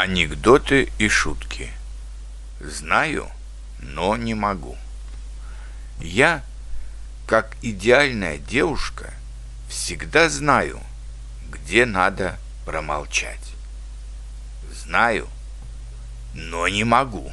Анекдоты и шутки. Знаю, но не могу. Я, как идеальная девушка, всегда знаю, где надо промолчать. Знаю, но не могу.